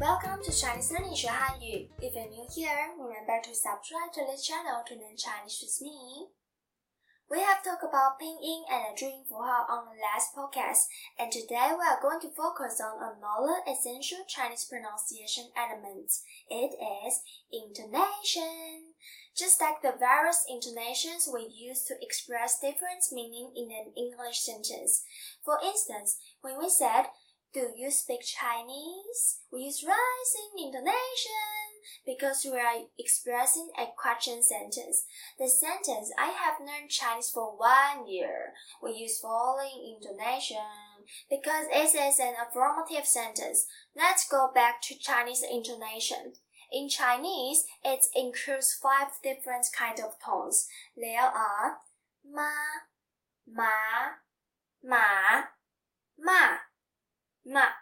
Welcome to Chinese Learning 学汉语. If you're new here, remember to subscribe to this channel to learn Chinese with me. We have talked about pinyin and 注音符号 on the last podcast, and today we are going to focus on another essential Chinese pronunciation element. It is intonation. Just like the various intonations we use to express different meaning in an English sentence. For instance, when we said, do you speak Chinese? We use rising intonation because we are expressing a question sentence. The sentence, I have learned Chinese for one year. We use falling intonation because it is an affirmative sentence. Let's go back to Chinese intonation. In Chinese, it includes five different kinds of tones. There are ma, ma, ma, ma, ma.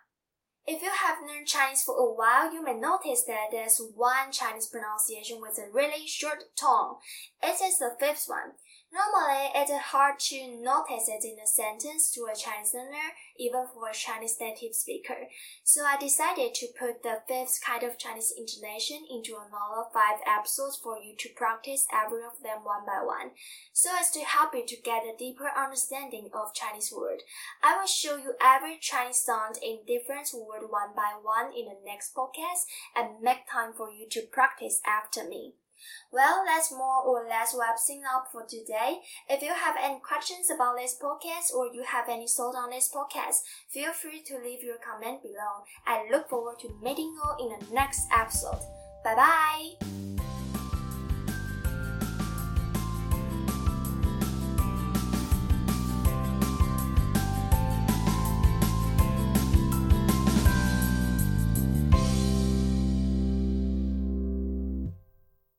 If you have learned Chinese for a while, you may notice that there's one Chinese pronunciation with a really short tone. It is the fifth one. Normally, it's hard to notice it in a sentence to a Chinese learner, even for a Chinese native speaker. So I decided to put the fifth kind of Chinese intonation into another five episodes for you to practice every of them one by one, so as to help you to get a deeper understanding of Chinese word. I will show you every Chinese sound in different word one by one in the next podcast and make time for you to practice after me. Well, that's more or less wrapping up for today. If you have any questions about this podcast or you have any thoughts on this podcast, feel free to leave your comment below. I look forward to meeting you in the next episode. Bye bye!